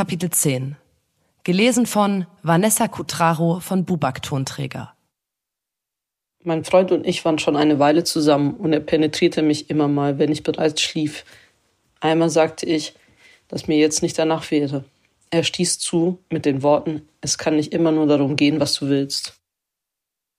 Kapitel 10. Gelesen von Vanessa Cutraro von Bubak Tonträger. Mein Freund und ich waren schon eine Weile zusammen und er penetrierte mich immer mal, wenn ich bereits schlief. Einmal sagte ich, dass mir jetzt nicht danach wäre. Er stieß zu mit den Worten, es kann nicht immer nur darum gehen, was du willst.